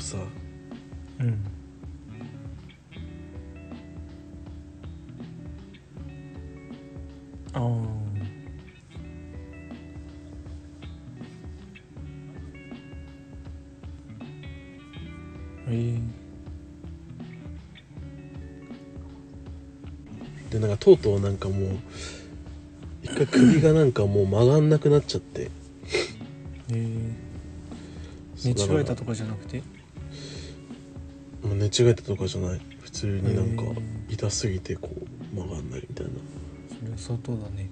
をさ。うん。ああえでなんかとうとうなんかもう一回首がなんかもう曲がんなくなっちゃって。ー、えー、寝違えただとかじゃなくて？寝違えたとかじゃない？普通になんかへ痛すぎてこう曲がんないみたいな。それは相当だね。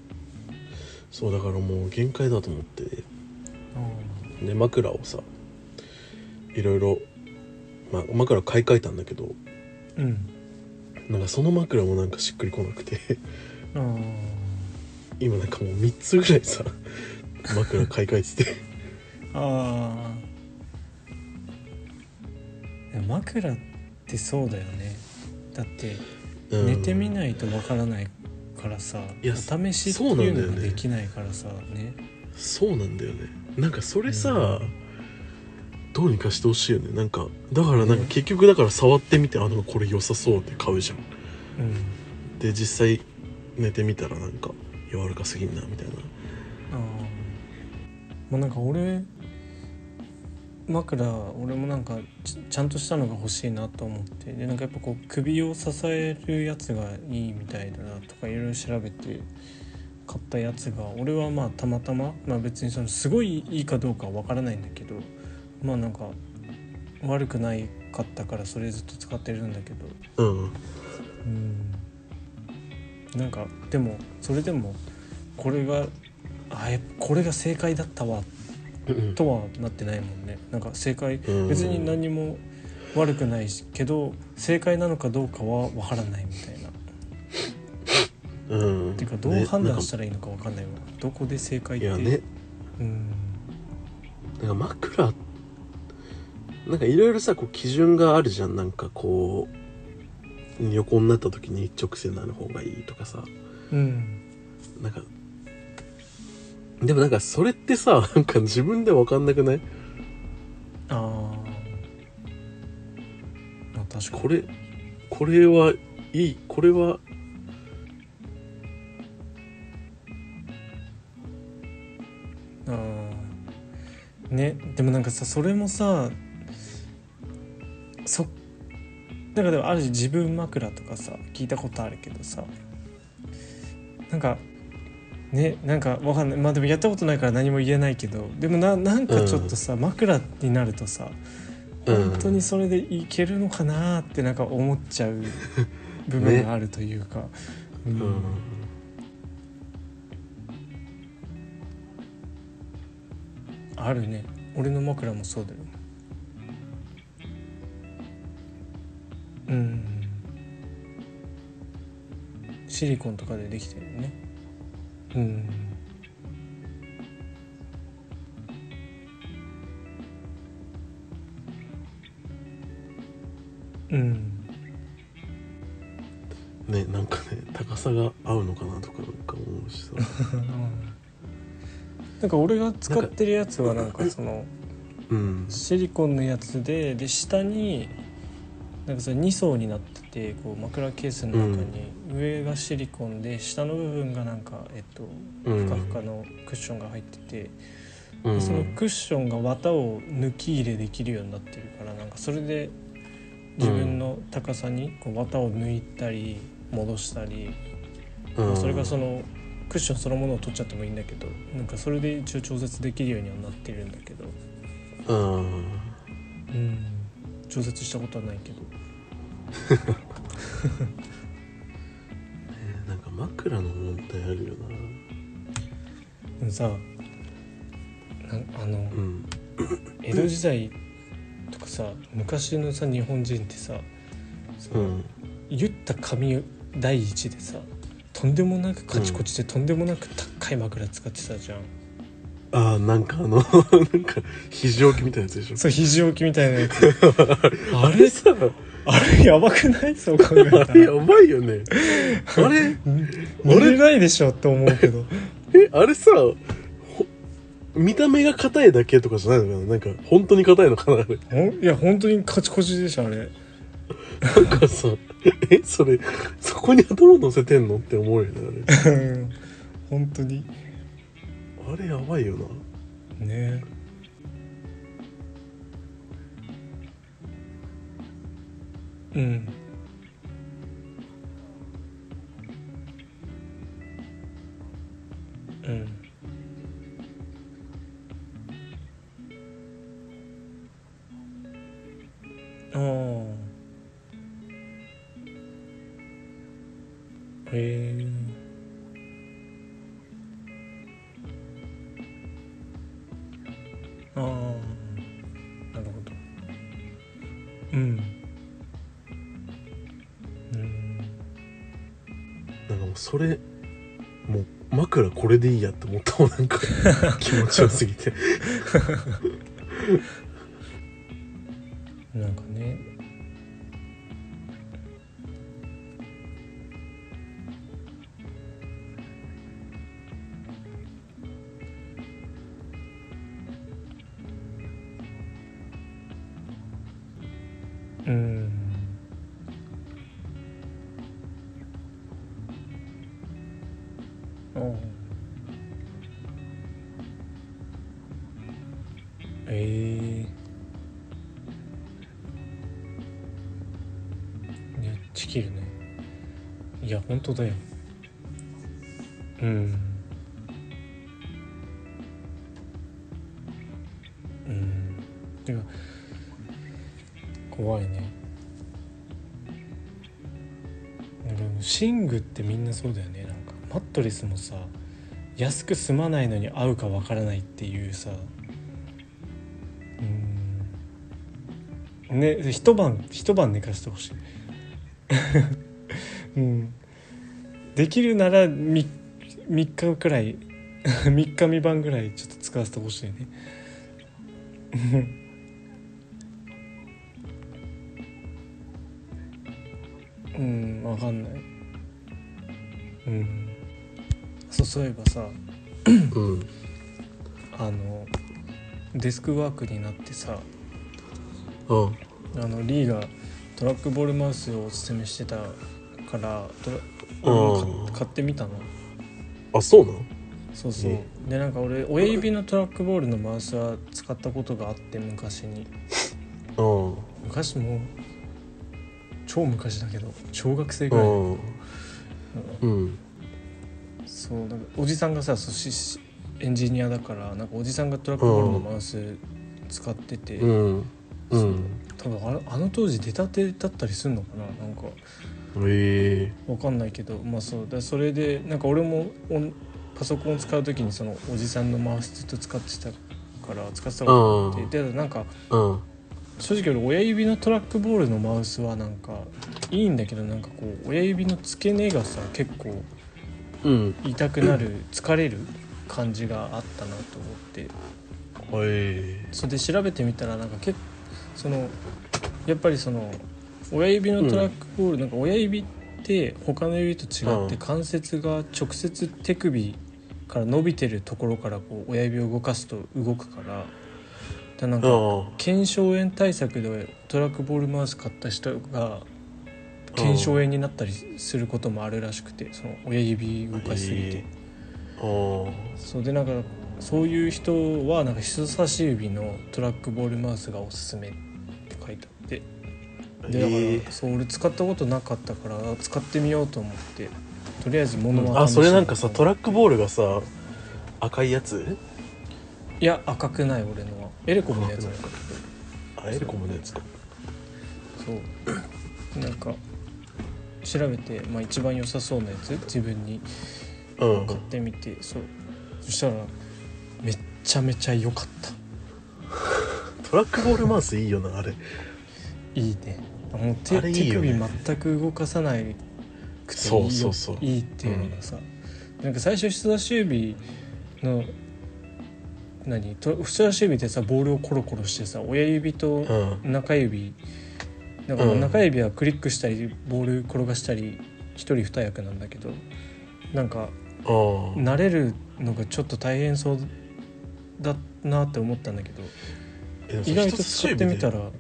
そうだからもう限界だと思って。あで枕をさいろいろ、まあ、枕買い替えたんだけどあうん。なんかその枕もなんかしっくりこなくて。今なんかもう3つぐらいさ枕買い替えてて。ああ枕ってそうだよね。だってうん。寝てみないとわからないからさいやお試しってそうなんだいうよねのができないからさね。そうなんだよね。なんかそれさ、どうにかしてほしいよね。なんかだからなんか結局だから触ってみてあなんかこれ良さそうって買うじゃん。うん。で実際寝てみたらなんか柔らかすぎんなみたいな。ああまあなんか俺枕俺もなんかちちゃんとしたのが欲しいなと思って。でなんかやっぱこう首を支えるやつがいいみたいだなとかいろいろ調べて買ったやつが俺はまあたまたままあ別にそのすごいいいかどうかは分からないんだけどまあなんか悪くないかったからそれずっと使ってるんだけど。うんうん。なんかでもそれでもこれがあこれが正解だったわうんとはなってないもんね。なんか正解うん別に何も悪くないしけど正解なのかどうかは分からないみたいな。うん。っていうかどうね判断したらいいのか分かんないわ、どこで正解って。いやね。うん。なんか枕なんかいろいろさこう基準があるじゃん。なんかこう横になった時に一直線なの方がいいとかさ。うん。なんかでもなんかそれってさ なんか自分で分かんなくない？あー。あ確かに。これこれはいいこれはあー。ねでもなんかさそれもさそなんかでもある種自分枕とかさ聞いたことあるけどさなんかねなんかわかんない。まあでもやったことないから何も言えないけどでもななんかちょっとさ、枕になるとさうん。本当にそれでいけるのかなってなんか思っちゃう 部分があるというか、ううん。ん。あるね。俺の枕もそうだよ。うん。シリコンとかでできてるよねうん。うん。ねなんかね高さが合うのかなとかなんか思うしさ。なんか俺が使ってるやつはなんかそのうん。シリコンのやつでで下になんかそれ2層になっててこう枕ケースの中に上がシリコンで下の部分がなんかえっとうん。ふかふかのクッションが入っててうん。でそのクッションが綿を抜き入れできるようになってるからなんかそれで自分の高さにこう綿を抜いたり戻したり、まあそれがそのクッションそのものを取っちゃってもいいんだけどなんかそれで一応調節できるようにはなってるんだけど、うん。うん、調節したことはないけど 枕の問題あるよな。でもさなあのうん。江戸時代とかさ昔のさ日本人ってさうん。言った髪第一でさとんでもなくカチコチでとんでもなく高い枕使ってたじゃん、ああなんかあの なんか肘置きみたいなやつでしょ。そう肘置きみたいなやつ。あれさあれやばくない？そう考えたら。あれやばいよね。あれ？寝れ？ないでしょって思うけど。えあれさほ見た目が硬いだけとかじゃないのかな？なんか本当に硬いのかな？あれ。いや本当にカチコチでしょあれ。なんかさえそれそこに頭乗せてんのって思うよね うん。本当に。あれあれやばいよな。ね。うんうんああへえああなるほどうんうんそれもう枕これでいいやって思ったもんなんか。気持ちよすぎて。なんか怖いね。なんか寝具ってみんなそうだよね。なんかマットレスもさ安く済まないのに合うかわからないっていうさ。うん。ね一晩一晩寝かしてほしい。うん。できるなら 3, 3日くらい 3日3晩ぐらいちょっと使わせてほしいね。うんわかんない。うん。そうそういえばさうん。あのデスクワークになってさうん。あのリーがトラックボールマウスをおすすめしてたからトラうん。俺も買買ってみたの。あそうなの？そうそう。えでなんか俺親指のトラックボールのマウスは使ったことがあって昔に。うん。昔もう超昔だけど小学生ぐらい、うん。うん。そうなんかおじさんがさそうししエンジニアだからなんかおじさんがトラックボールのマウス使ってて、うん。うん。多分あのあの当時出たてだったりすんのかななんか。ええ。わかんないけどまあそう。だそれでなんか俺もパソコンを使う時にそのおじさんのマウスずっと使ってたから使ってたことがあってでなんかうん正直俺親指のトラックボールのマウスはなんかいいんだけどなんかこう親指の付け根がさ結構うん痛くなる疲れる感じがあったなと思って。えそれで調べてみたらなんか結そのやっぱりその親指のトラックボール、なんか親指って他の指と違ってうん。関節が直接手首から伸びてるところからこう親指を動かすと動くからでなんかあ腱鞘炎対策でトラックボールマウス買った人が腱鞘炎になったりすることもあるらしくてその親指動かしすぎて、ああそうでなんかそういう人はなんか人差し指のトラックボールマウスがおすすめって書いてあって。でだから、ええそう俺使ったことなかったから使ってみようと思ってとりあえず物はあそれなんかさトララックボールがさ赤いやつ？いや赤くない俺のは。エレコムのやつだかあエレコムのやつか。そう。なんか調べて、まあ、一番良さそうなやつ？自分に。うん。買ってみて、そう。そしたらめっちゃめちゃ良かった。トラックボールマウスいいよなあれ。いいね。もう手あれいいよね。手首全く動かさないくていいよ。そうそうそう。いいっていうのがさ、なんか最初人差し指の何？と人差し指でさボールをコロコロしてさ親指とうん。中指。だからうん。中指はクリックしたりボール転がしたり一人二役なんだけどなんか慣れるのがちょっと大変そうだなって思ったんだけど意外と使ってみたら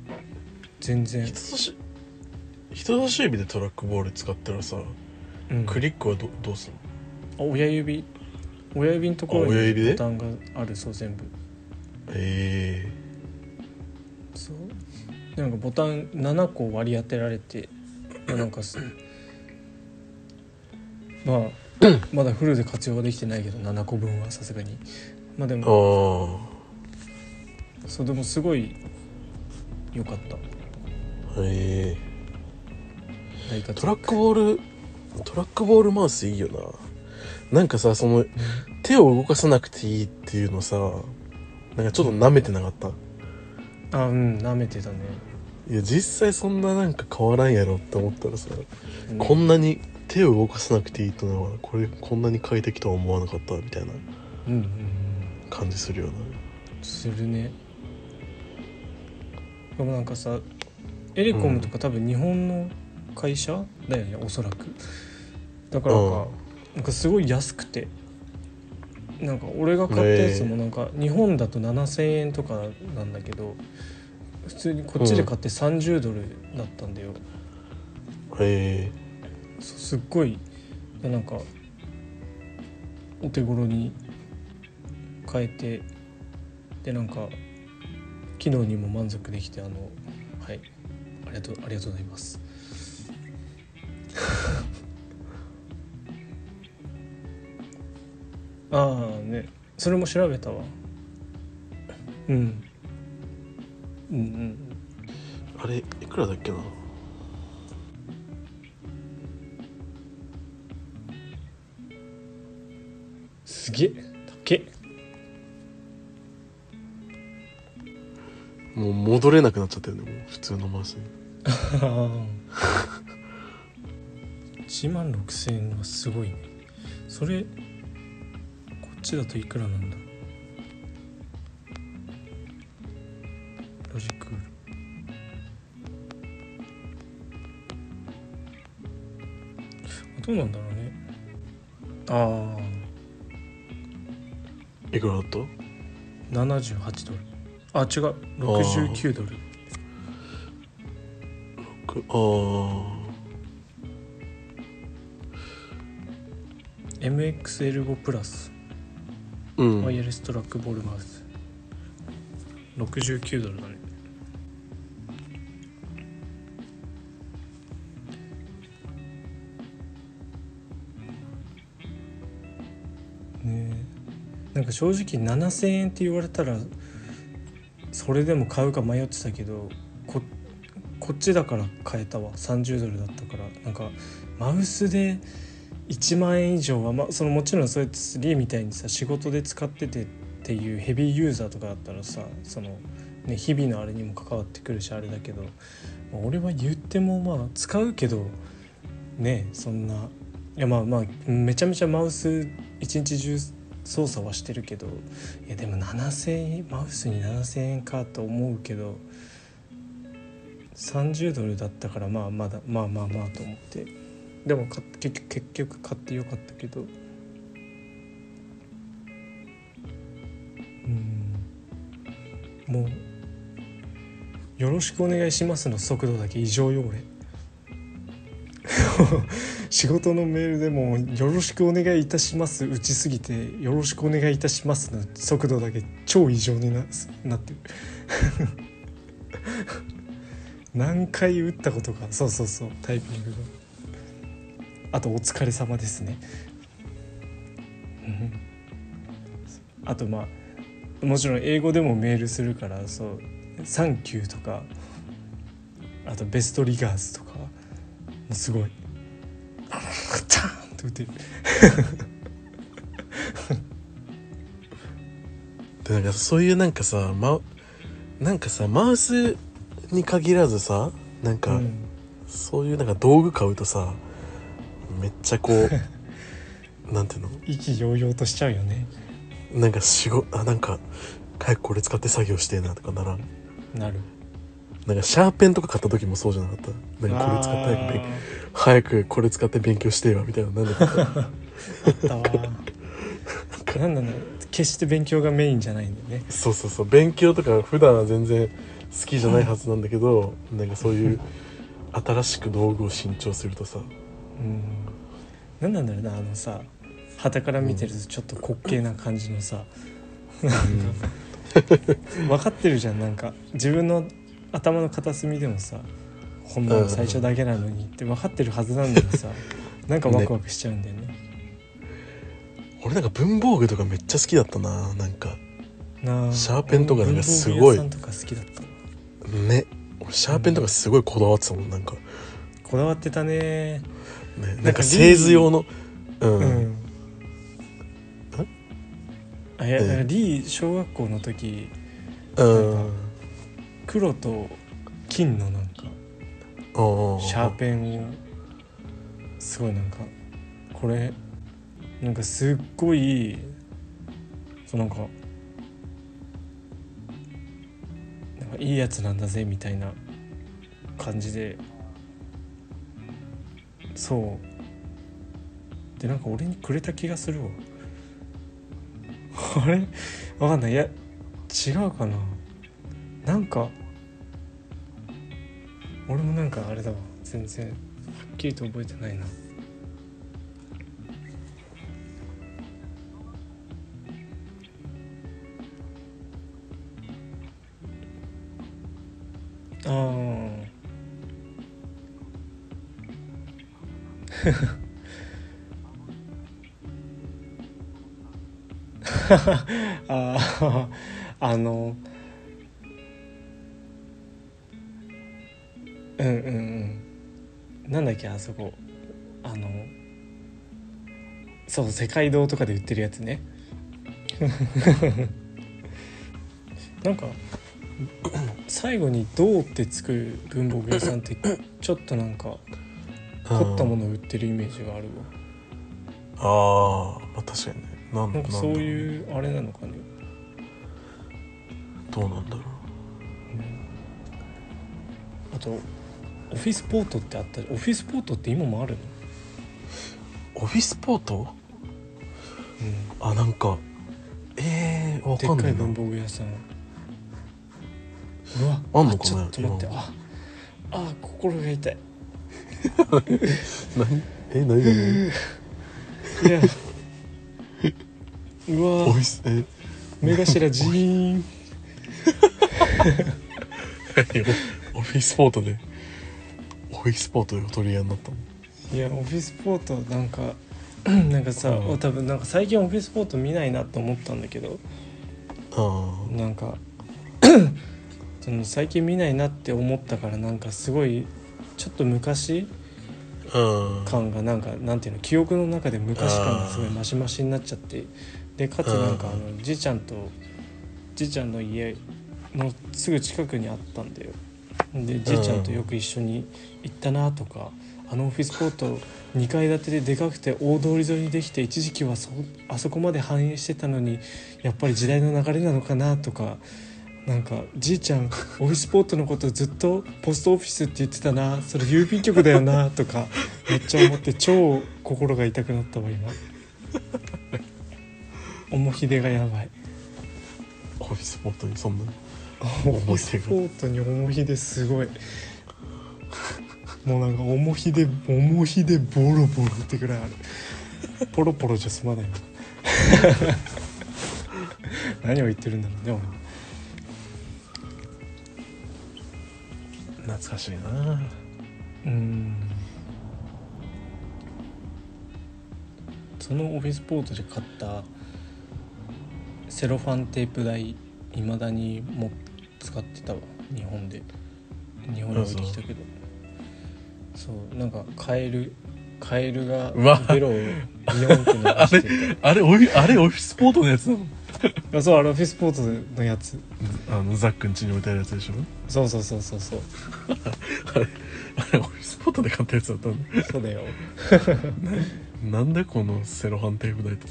全然。人、差し人差し指でトラックボール使ったらさうん。クリックはどどうすんの？あ親指親指のところあ親指ボタンがあるそう全部。え。そう？なんかボタン7個割り当てられてまあなんかすまあ まだフルで活用はできてないけど7個分はさすがに。まあでえもあそうでもすごい良かった。あえ。トラックボールトラックボールマウスいいよななんかさその手を動かさなくていいっていうのさなんかちょっと舐めてなかった？あうん舐めてたね、いや実際そんななんか変わらんやろって思ったらさ、うん。こんなに手を動かさなくていいとのはこれこんなに快適とは思わなかったみたいなうんうんうん。感じするよな。するね。でもなんかさエレコムとか多分日本の会社だよねおそらく。だからか,、なんかすごい安くて。なんか俺が買ったやつもなんか日本だと7,000円とかなんだけど普通にこっちで買って30ドルだったんだよ、へえそすっごいなんかお手頃に買えてでなんか機能にも満足できてあのはい。ありがとうありがとうございますね。それも調べたわ。うん。うんうんあれいくらだっけな？すげえ。高っもう戻れなくなっちゃったよねもう普通のマウスに1万6000円はすごいね。それちだといくらなんだ？ロジク。ールあどうなんだろうね。あいくらだった？あ78ドル。あ違う。69ドル。くあー。MXL5 プラスワイヤレストラックボールマウス69ドルだね。ねなんか正直7,000円って言われたらそれでも買うか迷ってたけどここっちだから買えたわ。30ドルだったから。なんかマウスで1万円以上は、まあ、そのもちろんそうやって3みたいにさ仕事で使っててっていうヘビーユーザーとかだったらさその、ね、日々のあれにも関わってくるしあれだけど、まあ俺は言ってもまあ使うけどねそんないやまあまあめちゃめちゃマウス一日中操作はしてるけどいやでも7,000円マウスに7,000円かと思うけど30ドルだったからまあまだまあまあまあと思って。でも結局結局買ってよかったけど。うん。もう「よろしくお願いします」の速度だけ異常よ俺 仕事のメールでも「よろしくお願いいたします」打ちすぎて「よろしくお願いいたします」の速度だけ超異常にななってる。何回打ったことか。そうそうそう。タイピングが。あと「お疲れ様ですね」うん。あとまあもちろん英語でもメールするからそう「サンキュー」とかあと「ベストリガーズ」とかもうすごい。チャーンと打てる。でなんかそういうなんかさ、ま、なんかさマウスに限らずさなんか、うん。そういうなんか道具買うとさめっちゃこう なんていうの？意気揚々としちゃうよね。なんか仕事あなんか早くこれ使って作業してえなとかならん？なる。なんかシャーペンとか買った時もそうじゃなかった？なんかこれ使って早く勉あ早くこれ使って勉強してえわみたいななんだかったーあったわなんだろう決して勉強がメインじゃないんだよね。そうそうそう。勉強とか普段は全然好きじゃないはずなんだけどなんかそういう新しく道具を新調するとさうん何なんだろうなあのさ旗から見てるとちょっと滑稽な感じのさ、分かってるじゃんなんか。自分の頭の片隅でもさこんなの最初だけなのにって分かってるはずなんだけどさなんかワクワクしちゃうんだよね。俺なんか文房具とかめっちゃ好きだったななんか。なあシャーペンとかなんかすごい。文房具屋さんとか好きだった。ね。俺シャーペンとかすごいこだわってたもんなんか。こだわってたねね。なんか製図用の。うん、うん。あいやええ。なんかリー小学校の時うん。黒と金のなんかうんシャーペンをすごいなんかこれなんかすっごいそうなんかなんかいいやつなんだぜみたいな感じでそう。でなんか俺にくれた気がするわ。あれ？わかんない。いや違うかな。なんか俺もなんかあれだわ。全然はっきりと覚えてないな。あー。ああのうんうんうん。なんだっけあそこ。あのそう世界堂とかで売ってるやつね。なんか最後に「銅」ってつく文房具屋さんってちょっとなんか凝ったものを売ってるイメージがあるわ。ああまあ確かにね。なんなんかそうういうあれなのかね。どうなんだろあとオフィスポートってあったオフィスポートって今もあるの？うオフィスポート？うん。あなんかええー、わでかんないな。っかい文房具屋さん。うわあんのかねちょっと待って。今。ああ心が痛い何え何何いやうオわフィスえ目頭ジーン。オフィスポートでオフィスポートでお取り合いになったの。いやオフィスポートなんか なんかさ、うん多分なんか最近オフィスポート見ないなと思ったんだけどあなんかその最近見ないなって思ったからなんかすごいちょっと昔感がなんかなんていうの記憶の中で昔感がすごいマシマシになっちゃって。でかつなんかあのじいちゃんとじいちゃんの家のすぐ近くにあったんだよ。でじいちゃんとよく一緒に行ったなとかあのオフィスポート2階建てででかくて大通り沿いにできて一時期はそあそこまで繁栄してたのにやっぱり時代の流れなのかなとかなんかじいちゃんオフィスポートのことずっとポストオフィスって言ってたな。それ郵便局だよな とかめっちゃ思って超心が痛くなったわ今。重ひでがやばい。オフィスポートにそんなオフィスポートに重ひですごい。もうなんか重ひで重ひでボロボロってぐらいある。ポロポロじゃ済まない。な 何を言ってるんだろうね懐かしいな。俺うん。そのオフィスポートで買ったセロファンテープ台いまだにも使ってたわ。日本で。日本に置いてきたけど。そう。なんか買えるカエルがベロをビヨンって伸ばしてる あれオフあれオフィスポートのやつなの？あそうあれオフィスポートのやつ。あのザックん家に置いてあるやつでしょ？そうそうそうそうそう。あれあれオフィスポートで買ったやつだったの？そうだよ。なんでこのセロハンテープ台と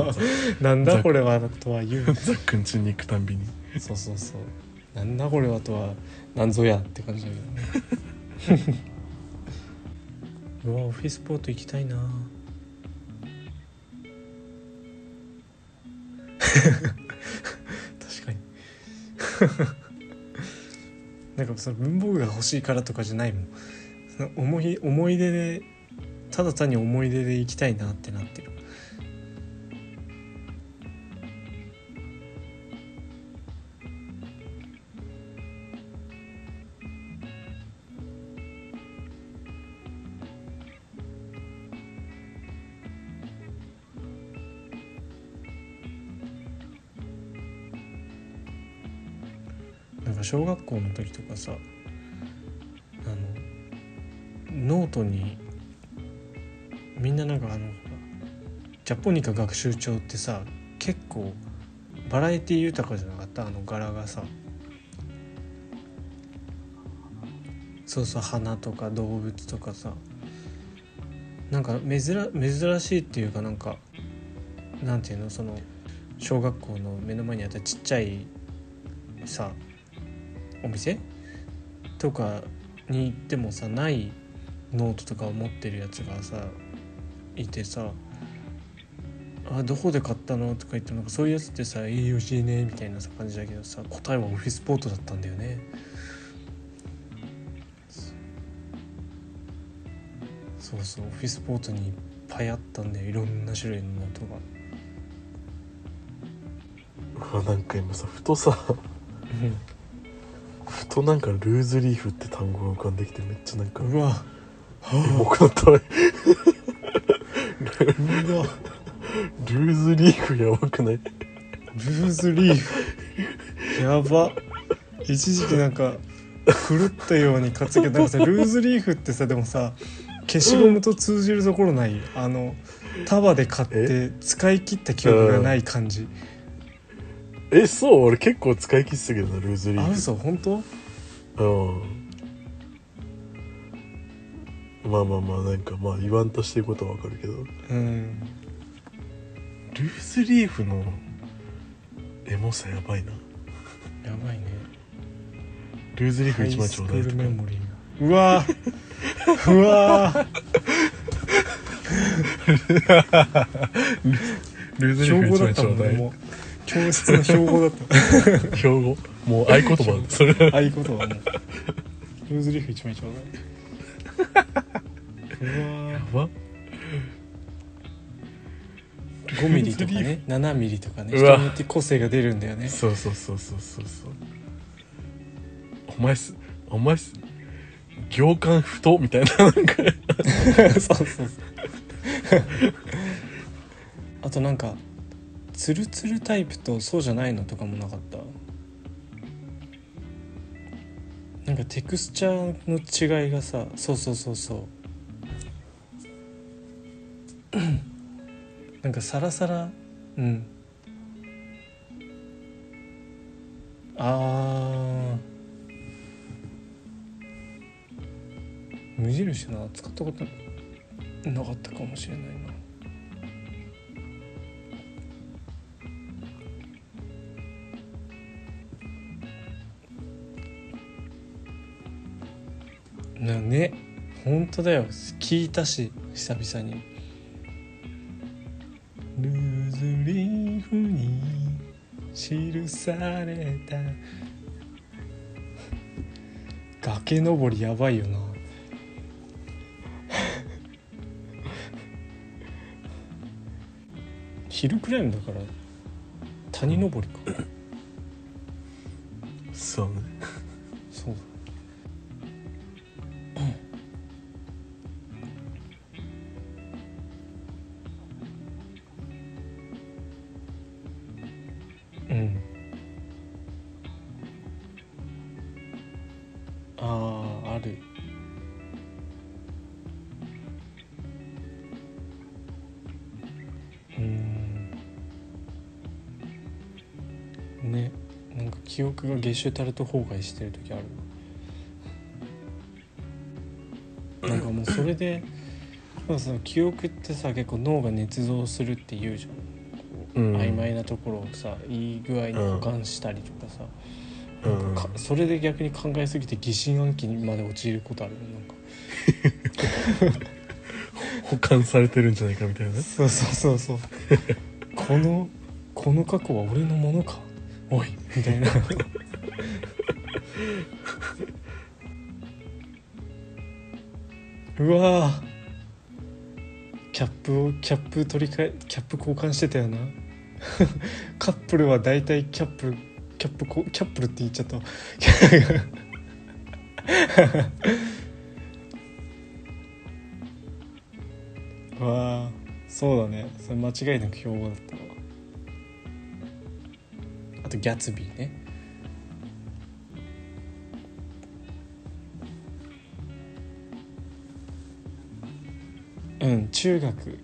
なんだこれはとは言う。ザックん家に行くたんびに。そうそうそう。なんだこれはとはなんぞやって感じだけどね。うわオフィスポート行きたいな確かに。なんかその文房具が欲しいからとかじゃないもん。その思い思い出でただ単に思い出で行きたいなってなってる。小学校の時とかさあのノートにみんななんかあのジャポニカ学習帳ってさ結構バラエティ豊かじゃなかった？あの柄がさ。そうそう花とか動物とかさ。なんか珍珍しいっていうかなんかなんていうの？その小学校の目の前にあったちっちゃいさお店とかに行ってもさないノートとかを持ってるやつがさいてさ「あどこで買ったの?」とか言ってもなんかそういうやつってさ「いい教えね」みたいなさ感じだけどさ答えはオフィスポートだったんだよね。そうそうオフィスポートにいっぱいあったんだよいろんな種類のノートが。うわなんか今さふとさふとなんかルーズリーフって単語が浮かんできてめっちゃなんかうわ。エモくなったわ。うわルーズリーフやばくない？ルーズリーフ。やば。一時期なんか狂ったように担げなんかさルーズリーフってさでもさ消しゴムと通じるところないあの束で買って使い切った記憶がない感じ。えそう？俺結構使い切ってたけどなルーズリーあフ嘘？本当？うん。まあまあまあなんかまあ言わんとしてることはわかるけど。うん。ルーズリーフのエモさやばいな。やばいね。ルーズリーフ一枚ちょうだいとかうわー。うわ ルー。ズーリーフ一枚ちょうだい教室の標語だった。標語。もう合言葉。それ合言葉もうルーズリーフ一枚ちょうだい。うわやば。5ミリとかね。7ミリとかね。うわ。人によって個性が出るんだよね。そうそうそうそうそうそう。お前すお前す行間太みたいななんか。そうそうそう。あとなんかツルツルタイプとそうじゃないのとかもなかった？なんかテクスチャーの違いがさそうそうそうそう。なんかサラサラうん。あー。無印な使ったことなかったかもしれないな。ね。本当だよ。聞いたし久々に。ルーズリーフに記された。崖登りやばいよな。ヒルクライムだから谷登りか。記憶がゲシュタルト崩壊してる時ある。なんかもうそれで まあその記憶ってさ結構脳が捏造するって言うじゃん、うん。曖昧なところをさいい具合に保管したりとかさ、うん。なん。かかそれで逆に考えすぎて疑心暗鬼にまで陥ることあるよなんか。保管されてるんじゃないかみたいなね。そうそうそうそう。このこの過去は俺のものかおい。みたいな。うわキャップをキャップ取り替えキャップ交換してたよな。カップルは大体キャップキャップこキャップルって言っちゃったわ。あそうだね。それ間違いなく標語だったわ。とギャツビーね。うん中学。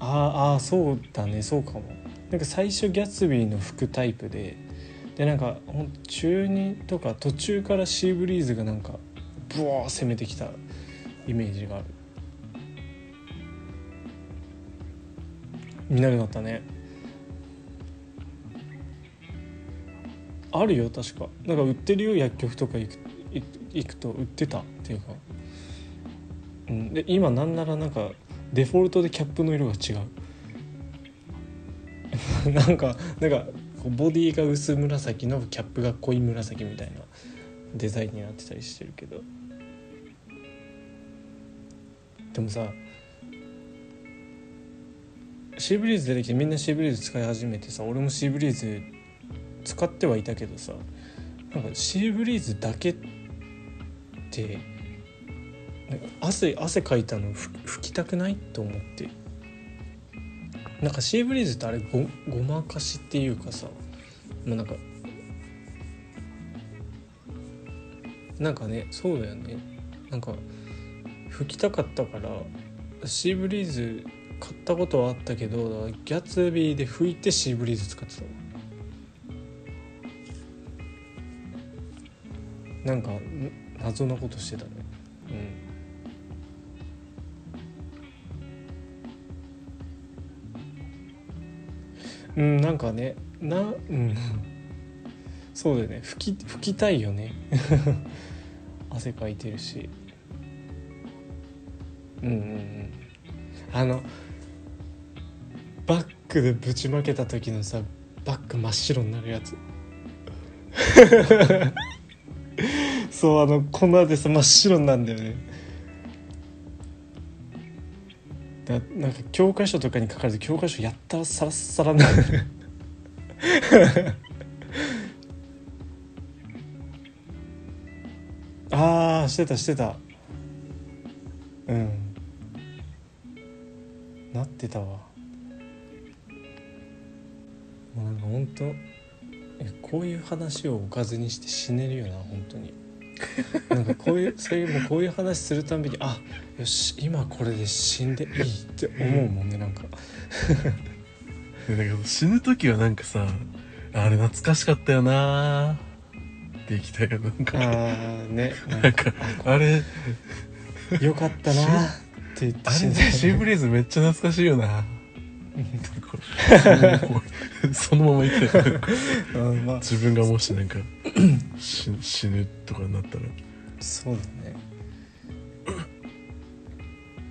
あーあーそうだねそうかも。なんか最初ギャツビーの服タイプででなんかほん中2とか途中からシーブリーズがなんかブワー攻めてきたイメージがある。見なくなったね。あるよ確か。なんか売ってるよ薬局とか行く行くと売ってたっていうか、うん、で今なんならなんかデフォルトでキャップの色が違う。なんかなんかボディが薄紫のキャップが濃い紫みたいなデザインになってたりしてるけど。でもさシーブリーズ出てきてみんなシーブリーズ使い始めてさ俺もシーブリーズ使ってはいたけどさなんかシーブリーズだけって汗汗かいたの拭きたくないと思って。なんかシーブリーズってあれごごまかしっていうかさもうなんかなんかねそうだよね。なんか拭きたかったからシーブリーズ買ったことはあったけどギャツビーで拭いてシーブリーズ使ってたなんかん謎なことしてたね。うん。うんなんかねなうん。そうだよね。拭き拭きたいよね。汗かいてるし。うんうんうん。あのバックでぶちまけた時のさバック真っ白になるやつ。そうあの粉でさ真っ白なんだよね。だなんか教科書とかに書かれて教科書やったらサラッサラな ああしてたしてた。うん。なってたわ。本当えこういう話をおかずにして死ねるよな本当に。なんかこういうそういうもうこういう話するたんびにあよし今これで死んでいいって思うもんねなんか。でなんか死ぬ時はなんかさあれ懐かしかったよなーっていきたいよなんか。ああね。なんかあれよかったなって言って死んで。シーブリーズめっちゃ懐かしいよなそのまま生きてる。うんまあ自分がもしなんか死死ぬとかになったら。そうだね。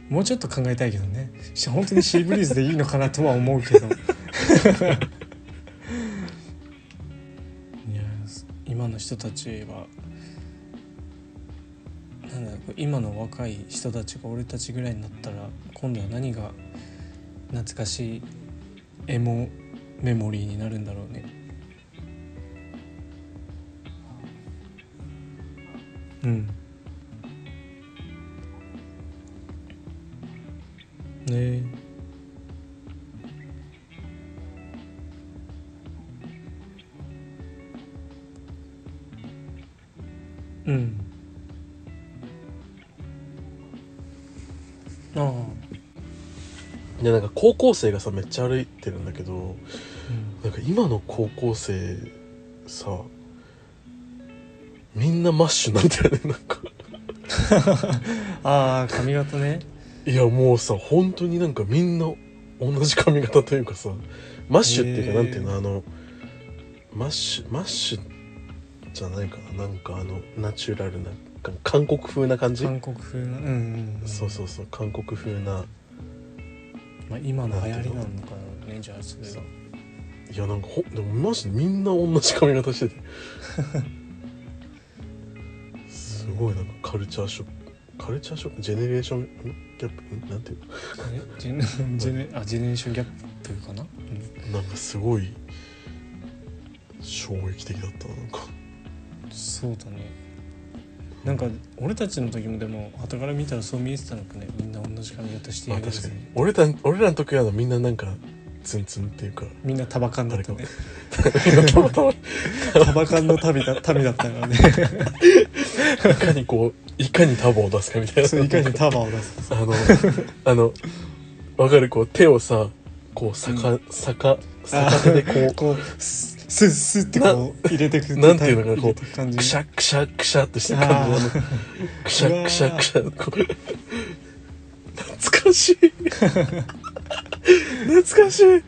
もうちょっと考えたいけどね。し本当にシーブリーズでいいのかなとは思うけど。いや今の人たちはなんだろう今の若い人たちが俺たちぐらいになったら今度は何が懐かしいエモメモリーになるんだろうね。うん。ね。えうん。ああ。でなんか高校生がさめっちゃ歩いてるんだけどなんか今の高校生さみんなマッシュなんだよねなんか。ああ髪型ね。いやもうさ本当になんかみんな同じ髪型というかさマッシュっていうかなんていうのあのマッシュマッシュじゃないかななんかあのナチュラルな韓国風な感じ？韓国風なうんうん、うん、そうそうそう韓国風なまあ、今の流行りなのかなねじゃあそれがいやなんかほでもマジでみんな同じ髪型してて。すごいなんかカルチャーショック。カルチャーショック？ジェネレーションんギャップ？んなんていうえジェネジェネあジェネレーションギャップかな、うん、のなんかすごい衝撃的だったななんか。そうだねなんか俺たちの時もでも傍から見たらそう見えてたのかね。みんな同じ髪型してまあやる確かに。俺ら俺らの時はみんななんかツンツンっていうか。みんなタバカンだったね。タバカンの旅だ旅だったからね。かにこういかに束を出すかみたいな。そういかに束を出すあのあのわかる？こう手をさこう逆、逆逆手でこうこうスッスッってこう入れてくなんていうのかなこうくしゃくしゃくしゃっとした感じのあのくしゃくしゃくしゃこう。懐かしい。懐かしい。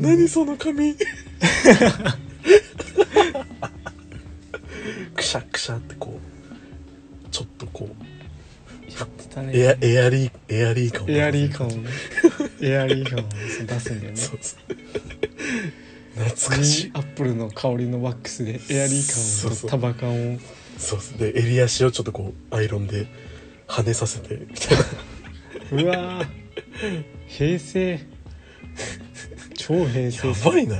何その髪。くしゃくしゃってこう。ちょっとこう。やってたね。エアエアリーエアリー感をエアリー感をね。エアリー感を出すんだよね懐かしい。アップルの香りのワックスでエアリー感をとタバカンを。そうそうで襟足をちょっとこうアイロンで跳ねさせてみたいな。うわー。平成。超平成。やばいな。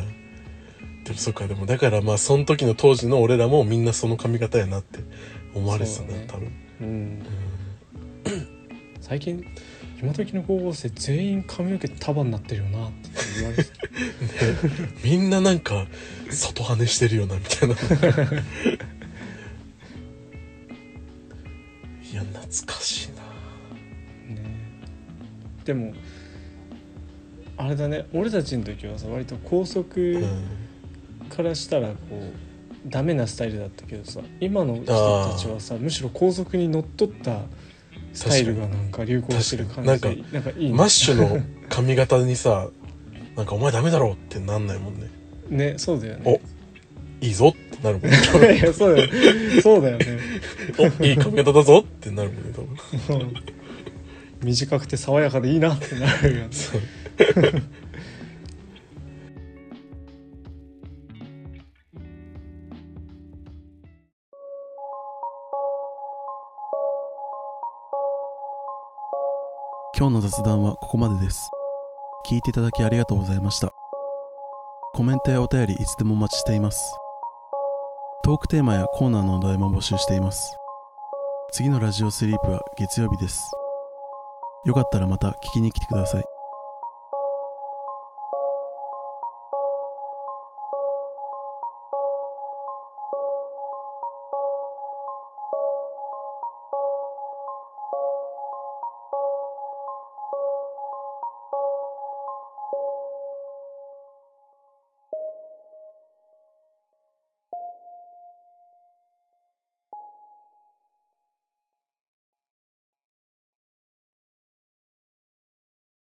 でもそっか。でもだからまあその時の当時の俺らもみんなその髪型やなって思われてたな、そうね。多分。うん。最近今時の高校生全員髪の毛束になってるよなって言われてみんななんか外跳ねしてるよなみたいな。いや懐かしいな。ねでもあれだね。俺たちの時はさ割と高速からしたらこうダメなスタイルだったけどさ今の人たちはさむしろ高速にのっとったスタイルがなんか流行してる感じで確なんかいいね。マッシュの 髪型にさなんかお前ダメだろってなんないもんね。ねそうだよね。いいぞってなるもんね。いやそうだよそうだよね。おいい髪型だぞってなるもんね多分。うん。短くて爽やかでいいなってなるよね 今日の雑談はここまでです。聞いていただきありがとうございました。コメントやお便りいつでもお待ちしています。トークテーマやコーナーのお題も募集しています。次のラジオスリープは月曜日です。よかったらまた聞きに来てください。